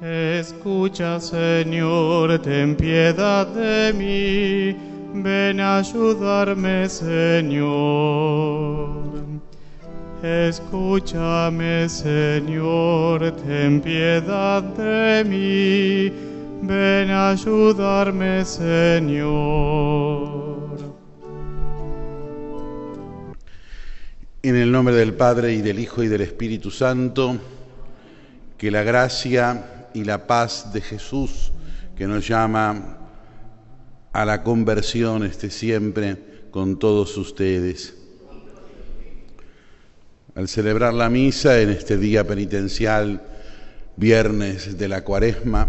Escucha, Señor, ten piedad de mí. Ven a ayudarme, Señor. Escúchame, Señor, ten piedad de mí. Ven a ayudarme, Señor. En el nombre del Padre y del Hijo y del Espíritu Santo, que la gracia y la paz de Jesús, que nos llama a la conversión, esté siempre con todos ustedes. Al celebrar la misa en este día penitencial, viernes de la cuaresma,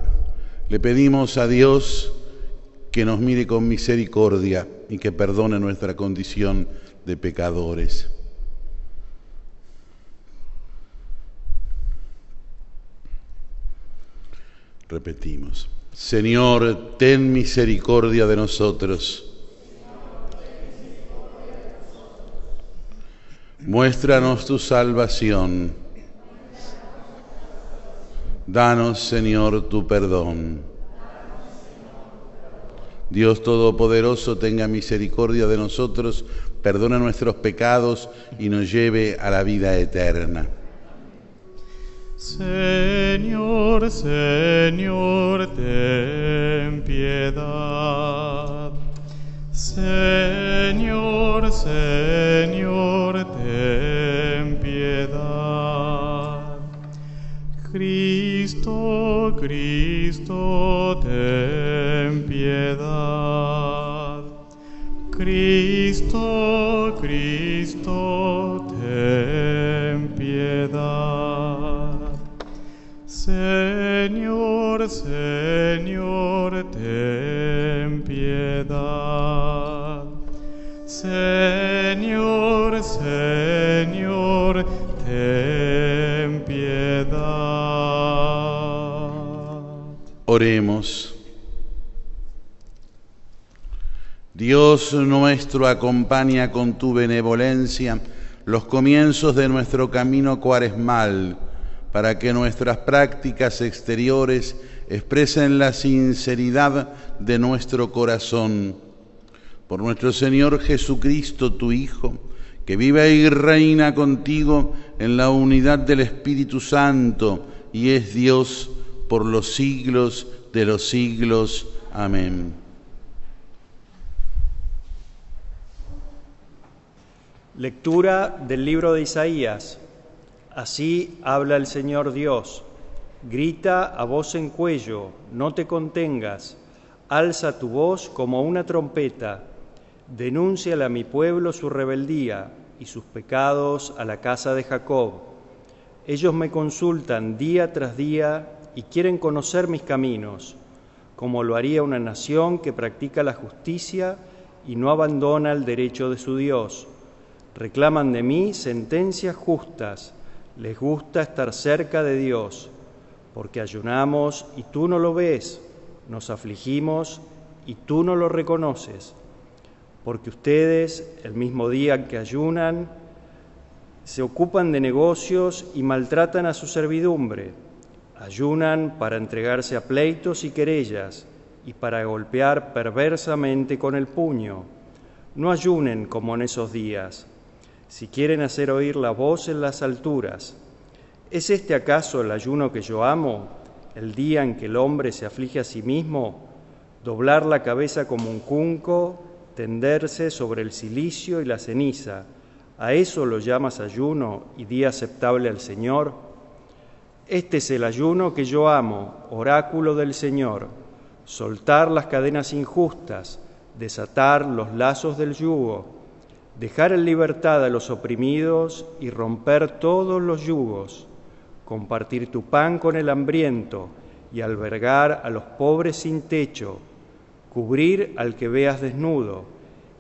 le pedimos a Dios que nos mire con misericordia y que perdone nuestra condición de pecadores. Repetimos, Señor, ten misericordia de nosotros. Muéstranos tu salvación. Danos, Señor, tu perdón. Dios Todopoderoso, tenga misericordia de nosotros, perdona nuestros pecados y nos lleve a la vida eterna. Señor, Señor, ten piedad. Señor, Señor, ten piedad. Cristo, Cristo, ten piedad. Cristo, Cristo, ten piedad. Señor, Señor, ten piedad. Señor, Señor, ten piedad. Oremos. Dios nuestro, acompaña con tu benevolencia los comienzos de nuestro camino cuaresmal para que nuestras prácticas exteriores expresen la sinceridad de nuestro corazón. Por nuestro Señor Jesucristo, tu Hijo, que vive y reina contigo en la unidad del Espíritu Santo y es Dios por los siglos de los siglos. Amén. Lectura del libro de Isaías. Así habla el Señor Dios. Grita a voz en cuello, no te contengas, alza tu voz como una trompeta, denúnciale a mi pueblo su rebeldía y sus pecados a la casa de Jacob. Ellos me consultan día tras día y quieren conocer mis caminos, como lo haría una nación que practica la justicia y no abandona el derecho de su Dios. Reclaman de mí sentencias justas les gusta estar cerca de Dios, porque ayunamos y tú no lo ves, nos afligimos y tú no lo reconoces, porque ustedes, el mismo día que ayunan, se ocupan de negocios y maltratan a su servidumbre, ayunan para entregarse a pleitos y querellas y para golpear perversamente con el puño. No ayunen como en esos días si quieren hacer oír la voz en las alturas. ¿Es este acaso el ayuno que yo amo, el día en que el hombre se aflige a sí mismo, doblar la cabeza como un cunco, tenderse sobre el silicio y la ceniza? ¿A eso lo llamas ayuno y día aceptable al Señor? Este es el ayuno que yo amo, oráculo del Señor, soltar las cadenas injustas, desatar los lazos del yugo dejar en libertad a los oprimidos y romper todos los yugos, compartir tu pan con el hambriento y albergar a los pobres sin techo, cubrir al que veas desnudo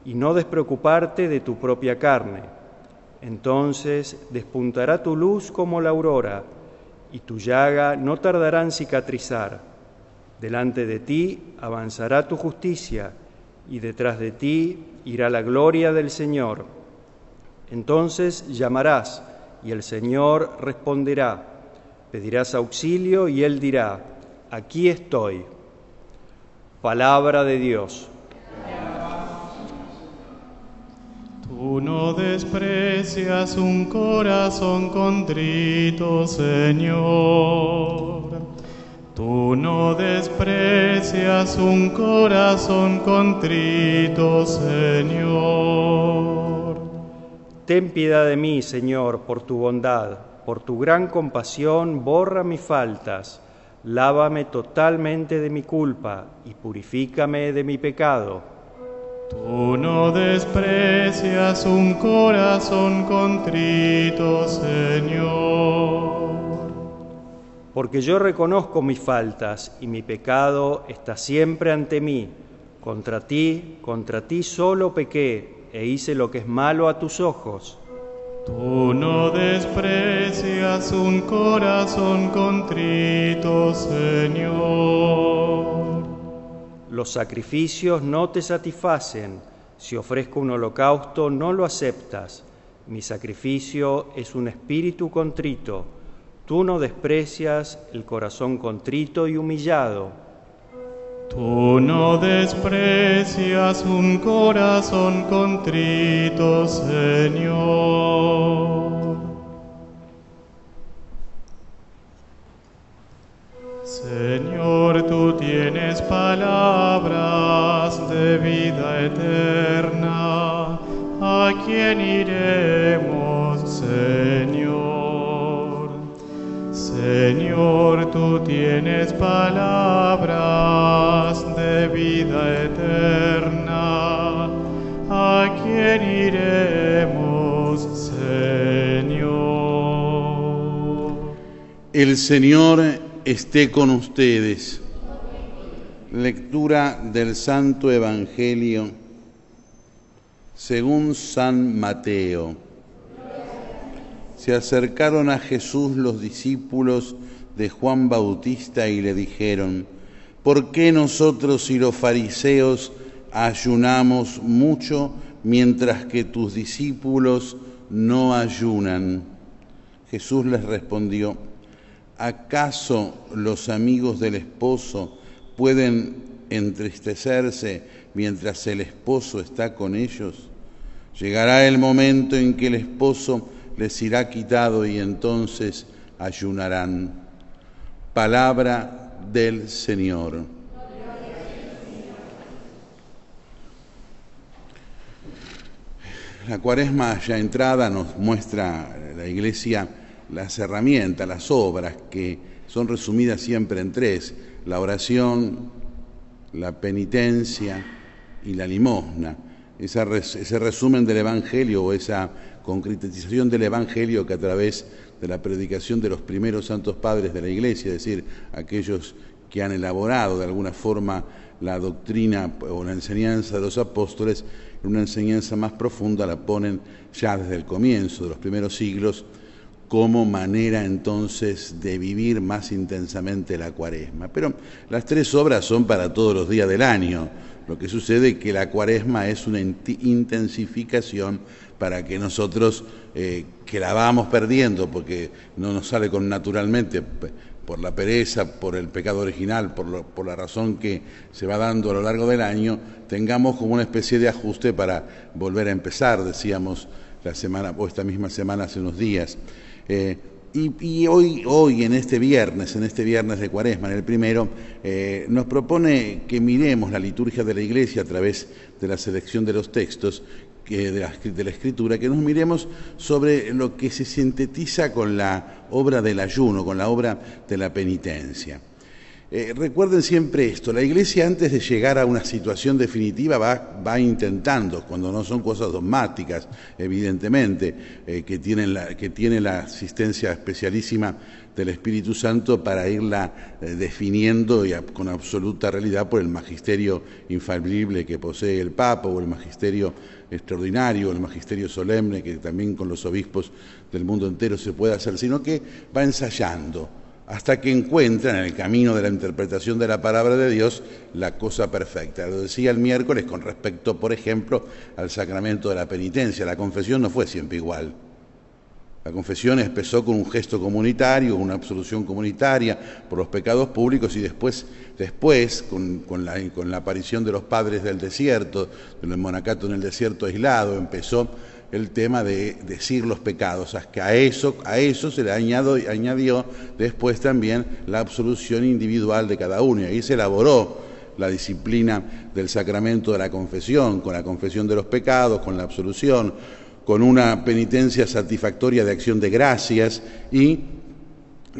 y no despreocuparte de tu propia carne. Entonces despuntará tu luz como la aurora y tu llaga no tardará en cicatrizar. Delante de ti avanzará tu justicia y detrás de ti irá la gloria del Señor. Entonces llamarás y el Señor responderá. Pedirás auxilio y Él dirá, aquí estoy. Palabra de Dios. Tú no desprecias un corazón contrito, Señor. Tú no desprecias un corazón contrito, Señor. Ten piedad de mí, Señor, por tu bondad, por tu gran compasión, borra mis faltas, lávame totalmente de mi culpa y purifícame de mi pecado. Tú no desprecias un corazón contrito, Señor. Porque yo reconozco mis faltas y mi pecado está siempre ante mí. Contra ti, contra ti solo pequé e hice lo que es malo a tus ojos. Tú no desprecias un corazón contrito, Señor. Los sacrificios no te satisfacen. Si ofrezco un holocausto, no lo aceptas. Mi sacrificio es un espíritu contrito. Tú no desprecias el corazón contrito y humillado. Tú no desprecias un corazón contrito, Señor. Señor, tú tienes palabras de vida eterna. ¿A quién iremos, Señor? Señor, tú tienes palabras de vida eterna. ¿A quién iremos, Señor? El Señor esté con ustedes. Lectura del Santo Evangelio según San Mateo. Se acercaron a Jesús los discípulos de Juan Bautista y le dijeron, ¿por qué nosotros y los fariseos ayunamos mucho mientras que tus discípulos no ayunan? Jesús les respondió, ¿acaso los amigos del esposo pueden entristecerse mientras el esposo está con ellos? Llegará el momento en que el esposo les irá quitado y entonces ayunarán. Palabra del Señor. La cuaresma ya entrada nos muestra la iglesia las herramientas, las obras que son resumidas siempre en tres, la oración, la penitencia y la limosna. Ese resumen del Evangelio o esa concretización del Evangelio que a través de la predicación de los primeros santos padres de la Iglesia, es decir, aquellos que han elaborado de alguna forma la doctrina o la enseñanza de los apóstoles, una enseñanza más profunda la ponen ya desde el comienzo de los primeros siglos como manera entonces de vivir más intensamente la cuaresma. Pero las tres obras son para todos los días del año. Lo que sucede es que la cuaresma es una intensificación para que nosotros, eh, que la vamos perdiendo, porque no nos sale con naturalmente por la pereza, por el pecado original, por, la razón que se va dando a lo largo del año, tengamos como una especie de ajuste para volver a empezar, decíamos la semana o esta misma semana hace unos días. Eh, y, hoy, hoy, en este viernes, en este viernes de Cuaresma, en el primero, eh, nos propone que miremos la liturgia de la Iglesia a través de la selección de los textos de, la, de la Escritura, que nos miremos sobre lo que se sintetiza con la obra del ayuno, con la obra de la penitencia. Eh, recuerden siempre esto, la Iglesia antes de llegar a una situación definitiva va, intentando, cuando no son cosas dogmáticas, evidentemente, eh, que, tienen la, que tiene la asistencia especialísima del Espíritu Santo para irla eh, definiendo y con absoluta realidad por el magisterio infalible que posee el Papa o el magisterio extraordinario, el magisterio solemne que también con los obispos del mundo entero se puede hacer, sino que va ensayando hasta que encuentran en el camino de la interpretación de la palabra de Dios la cosa perfecta. Lo decía el miércoles con respecto, por ejemplo, al sacramento de la penitencia. La confesión no fue siempre igual. La confesión empezó con un gesto comunitario, una absolución comunitaria por los pecados públicos y después, después con, la, la aparición de los padres del desierto, del monacato en el desierto aislado, empezó el tema de decir los pecados, a eso, a eso se le añadió después también la absolución individual de cada uno, y ahí se elaboró la disciplina del sacramento de la confesión, con la confesión de los pecados, con la absolución, con una penitencia satisfactoria de acción de gracias y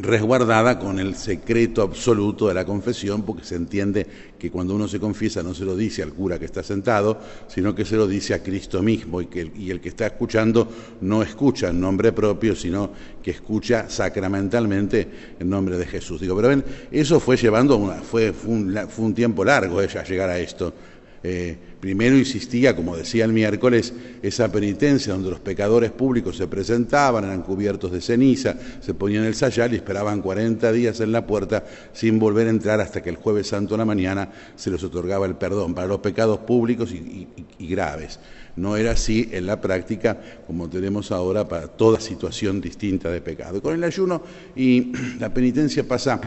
resguardada con el secreto absoluto de la confesión, porque se entiende que cuando uno se confiesa no se lo dice al cura que está sentado, sino que se lo dice a Cristo mismo y, que el, que está escuchando no escucha en nombre propio, sino que escucha sacramentalmente en nombre de Jesús. Digo, pero ven, eso fue llevando, una, fue, fue, un, fue un tiempo largo ella llegar a esto. Eh, primero insistía, como decía el miércoles, esa penitencia donde los pecadores públicos se presentaban, eran cubiertos de ceniza, se ponían el sayal y esperaban 40 días en la puerta sin volver a entrar hasta que el jueves santo a la mañana se les otorgaba el perdón para los pecados públicos y, y graves. No era así en la práctica como tenemos ahora para toda situación distinta de pecado. Con el ayuno y la penitencia pasa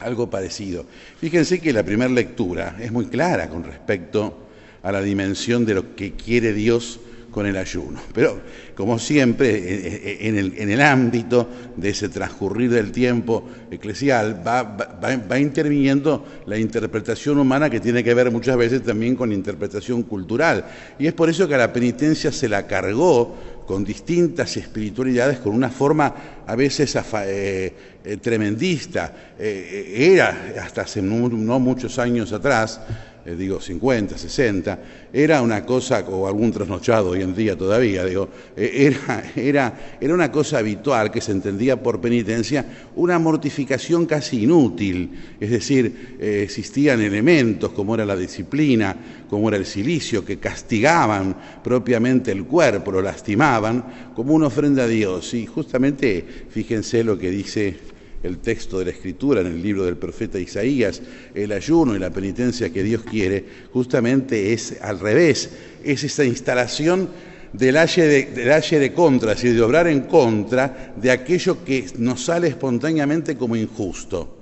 algo parecido. Fíjense que la primera lectura es muy clara con respecto a la dimensión de lo que quiere Dios con el ayuno. Pero, como siempre, en el, en el ámbito de ese transcurrir del tiempo eclesial, va, interviniendo la interpretación humana que tiene que ver muchas veces también con interpretación cultural. Y es por eso que a la penitencia se la cargó con distintas espiritualidades, con una forma a veces eh, eh, tremendista. Eh, era, hasta hace no muchos años atrás, eh, digo 50, 60, era una cosa, o algún trasnochado hoy en día todavía, digo, eh, era, era, era una cosa habitual que se entendía por penitencia, una mortificación casi inútil, es decir, eh, existían elementos como era la disciplina, como era el silicio, que castigaban propiamente el cuerpo, lo lastimaban, como una ofrenda a Dios. Y justamente, fíjense lo que dice el texto de la Escritura en el libro del profeta Isaías, el ayuno y la penitencia que Dios quiere, justamente es al revés, es esa instalación del aye de, del de contra, es decir, de obrar en contra de aquello que nos sale espontáneamente como injusto.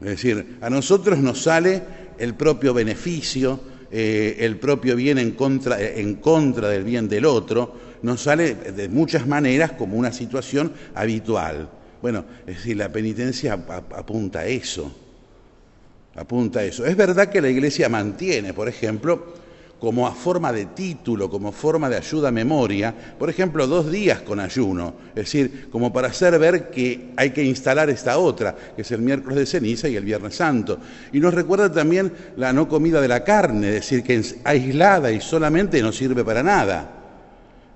Es decir, a nosotros nos sale el propio beneficio, eh, el propio bien en contra del bien del otro, nos sale de muchas maneras como una situación habitual. Bueno, es decir, la penitencia apunta a eso, apunta a eso. Es verdad que la Iglesia mantiene, por ejemplo, como a forma de título, como forma de ayuda a memoria, por ejemplo, dos días con ayuno, es decir, como para hacer ver que hay que instalar esta otra, que es el miércoles de ceniza y el viernes santo. Y nos recuerda también la no comida de la carne, es decir, que es aislada y solamente no sirve para nada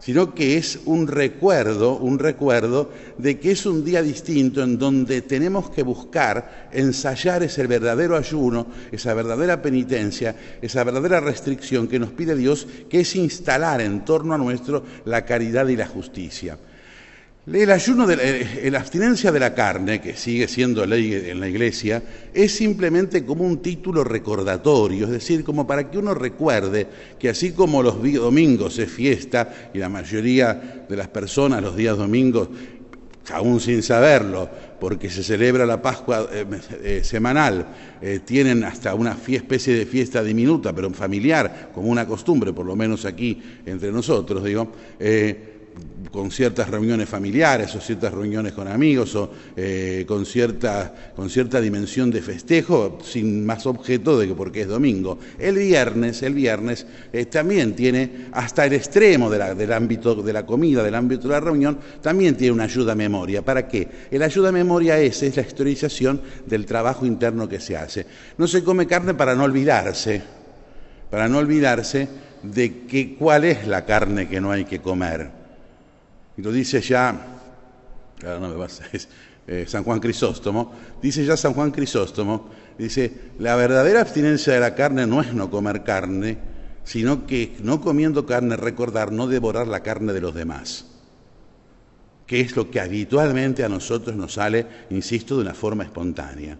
sino que es un recuerdo, un recuerdo de que es un día distinto en donde tenemos que buscar ensayar ese verdadero ayuno, esa verdadera penitencia, esa verdadera restricción que nos pide Dios, que es instalar en torno a nuestro la caridad y la justicia. El ayuno, de la, eh, la, abstinencia de la carne, que sigue siendo ley en la iglesia, es simplemente como un título recordatorio, es decir, como para que uno recuerde que así como los domingos es fiesta y la mayoría de las personas los días domingos, aún sin saberlo, porque se celebra la Pascua eh, eh, semanal, eh, tienen hasta una especie de fiesta diminuta, pero familiar, como una costumbre, por lo menos aquí entre nosotros, digo, eh, con ciertas reuniones familiares o ciertas reuniones con amigos o eh, con, cierta, con cierta dimensión de festejo sin más objeto de que porque es domingo. El viernes, el viernes eh, también tiene, hasta el extremo de la, del ámbito de la comida, del ámbito de la reunión, también tiene una ayuda a memoria. ¿Para qué? El ayuda a memoria es, es la historización del trabajo interno que se hace. No se come carne para no olvidarse, para no olvidarse de que, cuál es la carne que no hay que comer y lo dice ya, claro, no me vas, eh, San Juan Crisóstomo, dice ya San Juan Crisóstomo, dice, la verdadera abstinencia de la carne no es no comer carne, sino que no comiendo carne recordar no devorar la carne de los demás, que es lo que habitualmente a nosotros nos sale, insisto, de una forma espontánea.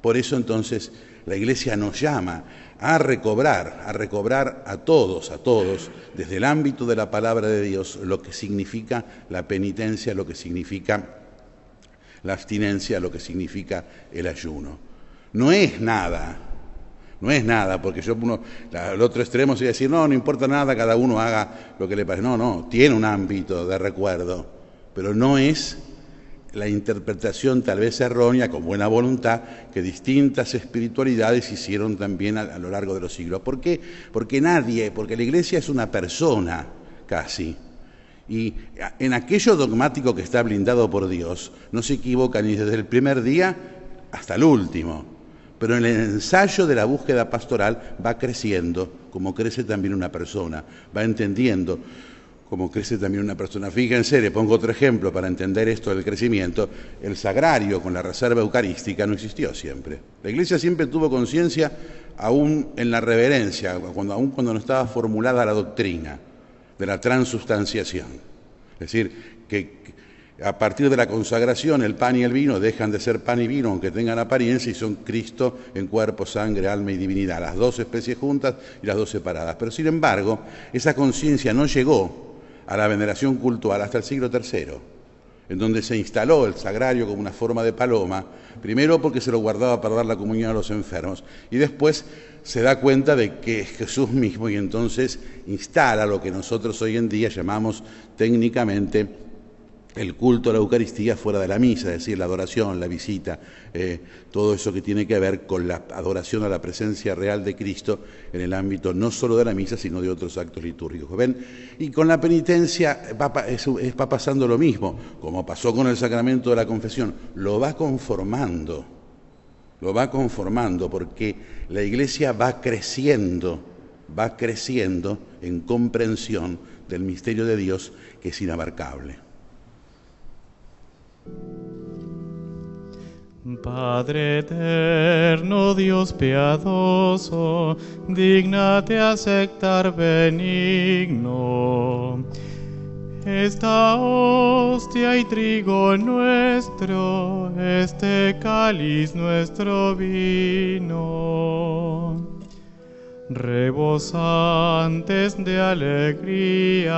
Por eso entonces la Iglesia nos llama a recobrar, a recobrar a todos, a todos, desde el ámbito de la palabra de Dios, lo que significa la penitencia, lo que significa la abstinencia, lo que significa el ayuno. No es nada, no es nada, porque yo uno, el otro extremo sería decir, no, no importa nada, cada uno haga lo que le parece. No, no, tiene un ámbito de recuerdo, pero no es la interpretación tal vez errónea, con buena voluntad, que distintas espiritualidades hicieron también a, lo largo de los siglos. ¿Por qué? Porque nadie, porque la iglesia es una persona casi. Y en aquello dogmático que está blindado por Dios, no se equivoca ni desde el primer día hasta el último. Pero en el ensayo de la búsqueda pastoral va creciendo, como crece también una persona, va entendiendo como crece también una persona. Fíjense, le pongo otro ejemplo para entender esto del crecimiento. El sagrario con la reserva eucarística no existió siempre. La Iglesia siempre tuvo conciencia, aún en la reverencia, cuando, aún cuando no estaba formulada la doctrina de la transubstanciación. Es decir, que a partir de la consagración el pan y el vino dejan de ser pan y vino, aunque tengan apariencia, y son Cristo en cuerpo, sangre, alma y divinidad, las dos especies juntas y las dos separadas. Pero sin embargo, esa conciencia no llegó a la veneración cultural hasta el siglo III, en donde se instaló el sagrario como una forma de paloma, primero porque se lo guardaba para dar la comunión a los enfermos, y después se da cuenta de que es Jesús mismo y entonces instala lo que nosotros hoy en día llamamos técnicamente el culto a la Eucaristía fuera de la misa, es decir, la adoración, la visita, eh, todo eso que tiene que ver con la adoración a la presencia real de Cristo en el ámbito no solo de la misa, sino de otros actos litúrgicos. ¿Ven? Y con la penitencia va, va pasando lo mismo, como pasó con el sacramento de la confesión, lo va conformando, lo va conformando, porque la Iglesia va creciendo, va creciendo en comprensión del misterio de Dios que es inabarcable. Padre eterno, Dios piadoso, dignate aceptar benigno esta hostia y trigo nuestro, este cáliz nuestro vino. Rebosantes de alegría,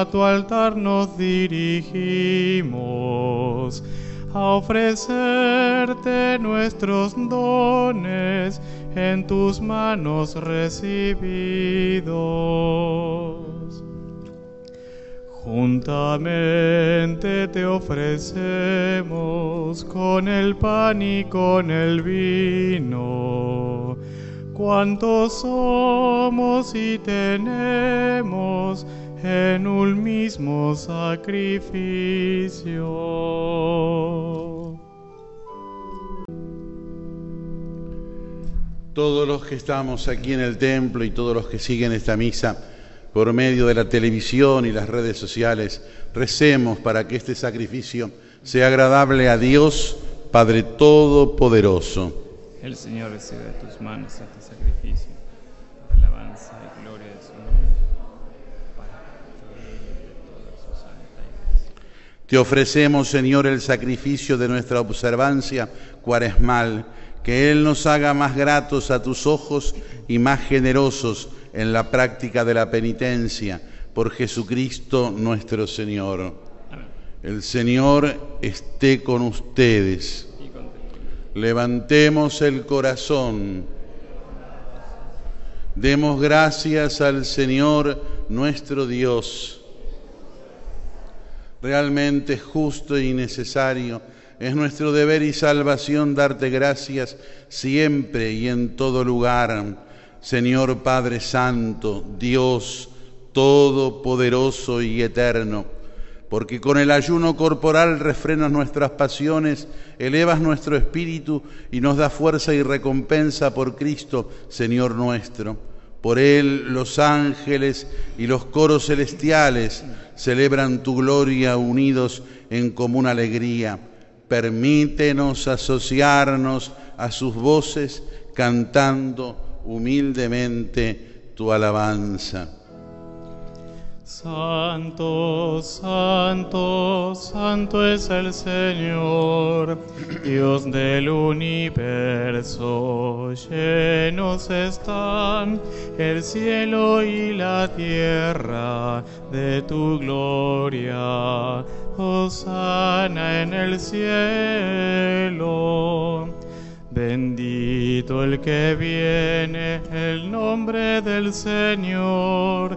a tu altar nos dirigimos a ofrecerte nuestros dones en tus manos recibidos. Juntamente te ofrecemos con el pan y con el vino cuantos somos y tenemos en un mismo sacrificio. Todos los que estamos aquí en el templo y todos los que siguen esta misa por medio de la televisión y las redes sociales, recemos para que este sacrificio sea agradable a Dios, Padre Todopoderoso. El Señor recibe de tus manos este sacrificio, alabanza y gloria de su nombre, para de toda su santa iglesia. Te ofrecemos, Señor, el sacrificio de nuestra observancia cuaresmal, que Él nos haga más gratos a tus ojos y más generosos en la práctica de la penitencia, por Jesucristo nuestro Señor. El Señor esté con ustedes Levantemos el corazón. Demos gracias al Señor nuestro Dios. Realmente es justo y necesario. Es nuestro deber y salvación darte gracias siempre y en todo lugar. Señor Padre Santo, Dios Todopoderoso y Eterno porque con el ayuno corporal refrenas nuestras pasiones, elevas nuestro espíritu y nos da fuerza y recompensa por Cristo, Señor nuestro. Por Él los ángeles y los coros celestiales celebran tu gloria unidos en común alegría. Permítenos asociarnos a sus voces cantando humildemente tu alabanza. Santo, santo, santo es el Señor, Dios del universo. Llenos están el cielo y la tierra de tu gloria. Hosana en el cielo. Bendito el que viene, el nombre del Señor,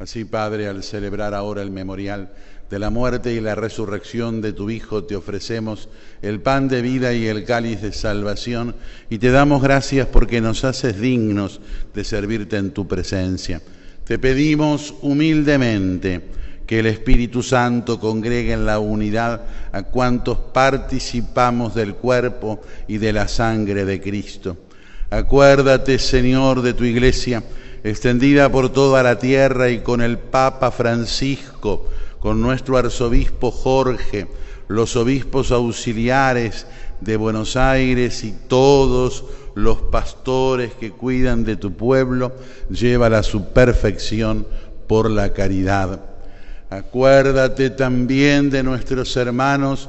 Así, Padre, al celebrar ahora el memorial de la muerte y la resurrección de tu Hijo, te ofrecemos el pan de vida y el cáliz de salvación y te damos gracias porque nos haces dignos de servirte en tu presencia. Te pedimos humildemente que el Espíritu Santo congregue en la unidad a cuantos participamos del cuerpo y de la sangre de Cristo. Acuérdate, Señor, de tu iglesia, extendida por toda la tierra y con el Papa Francisco, con nuestro arzobispo Jorge, los obispos auxiliares de Buenos Aires y todos los pastores que cuidan de tu pueblo, llévala a su perfección por la caridad. Acuérdate también de nuestros hermanos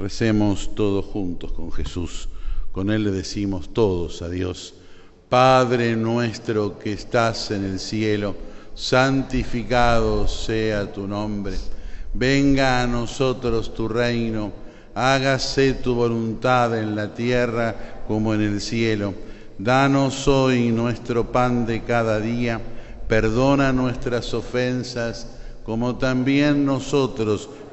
Recemos todos juntos con Jesús. Con Él le decimos todos a Dios, Padre nuestro que estás en el cielo, santificado sea tu nombre. Venga a nosotros tu reino, hágase tu voluntad en la tierra como en el cielo. Danos hoy nuestro pan de cada día, perdona nuestras ofensas como también nosotros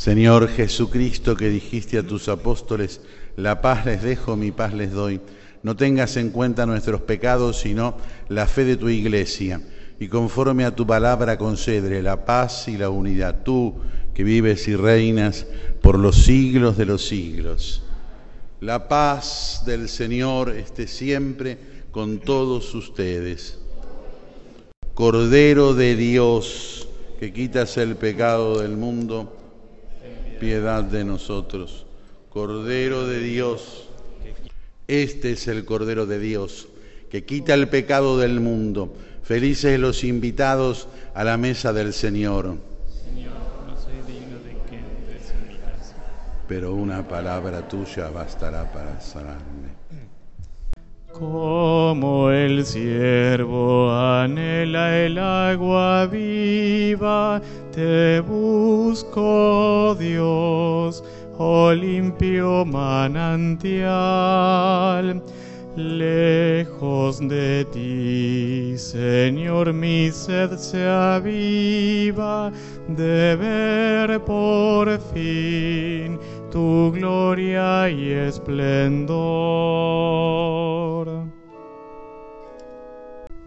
Señor Jesucristo, que dijiste a tus apóstoles, la paz les dejo, mi paz les doy. No tengas en cuenta nuestros pecados, sino la fe de tu iglesia y conforme a tu palabra concedre la paz y la unidad, tú que vives y reinas por los siglos de los siglos. La paz del Señor esté siempre con todos ustedes. Cordero de Dios, que quitas el pecado del mundo, piedad de nosotros. Cordero de Dios, este es el Cordero de Dios, que quita el pecado del mundo. Felices los invitados a la mesa del Señor. Señor, no soy digno de que. Pero una palabra tuya bastará para sanarme. Como el siervo anhela el agua viva, te busco, Dios, oh limpio manantial. Lejos de ti, Señor, mi sed se aviva de ver por fin tu gloria y esplendor.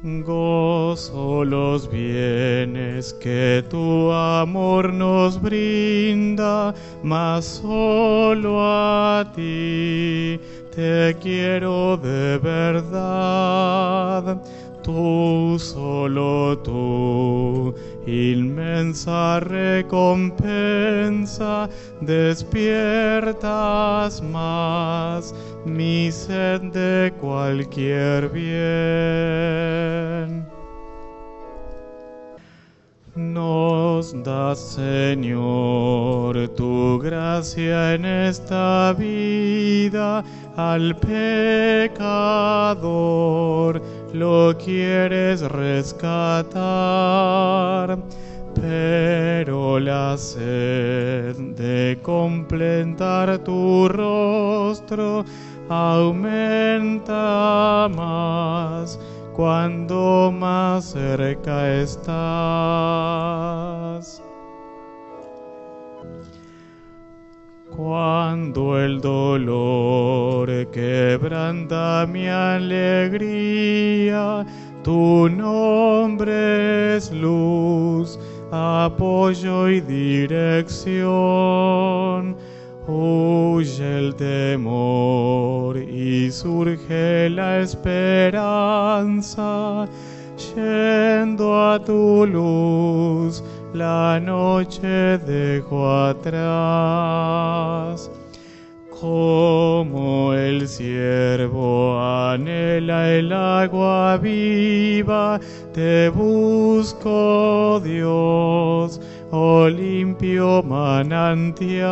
Gozo los bienes que tu amor nos brinda, mas solo a ti te quiero de verdad. Tú solo tú, inmensa recompensa, despiertas más mi sed de cualquier bien. Nos das, Señor, tu gracia en esta vida. Al pecador, lo quieres rescatar pero la sed de completar tu rostro aumenta más cuando más cerca estás. Cuando el dolor quebranta mi alegría, tu nombre es luz, apoyo y dirección. Huye el temor y surge la esperanza, yendo a tu luz, la noche dejo atrás. Como el siervo anhela el agua viva, te busco Dios oh limpio manantial,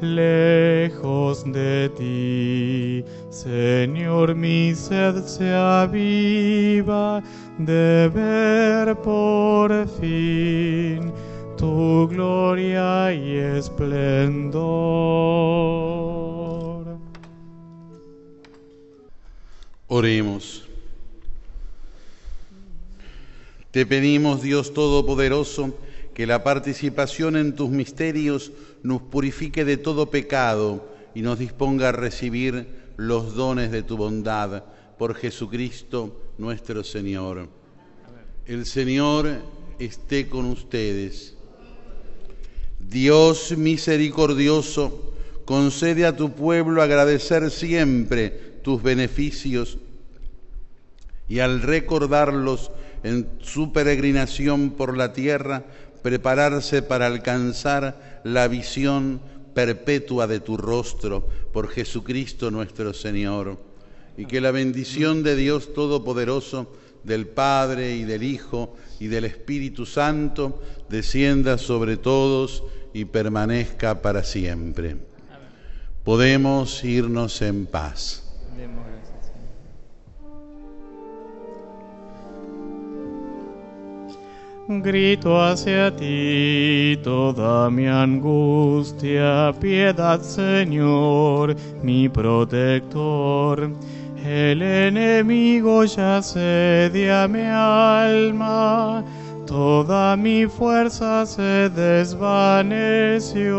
lejos de ti, Señor, mi sed se aviva de ver por fin tu gloria y esplendor. Oremos. Te pedimos, Dios Todopoderoso, que la participación en tus misterios nos purifique de todo pecado y nos disponga a recibir los dones de tu bondad por Jesucristo nuestro Señor. El Señor esté con ustedes. Dios misericordioso, concede a tu pueblo agradecer siempre tus beneficios y al recordarlos en su peregrinación por la tierra, prepararse para alcanzar la visión perpetua de tu rostro por Jesucristo nuestro Señor. Y que la bendición de Dios Todopoderoso, del Padre y del Hijo y del Espíritu Santo, descienda sobre todos y permanezca para siempre. Podemos irnos en paz. Grito hacia ti toda mi angustia, piedad Señor, mi protector. El enemigo ya sedia mi alma, toda mi fuerza se desvaneció.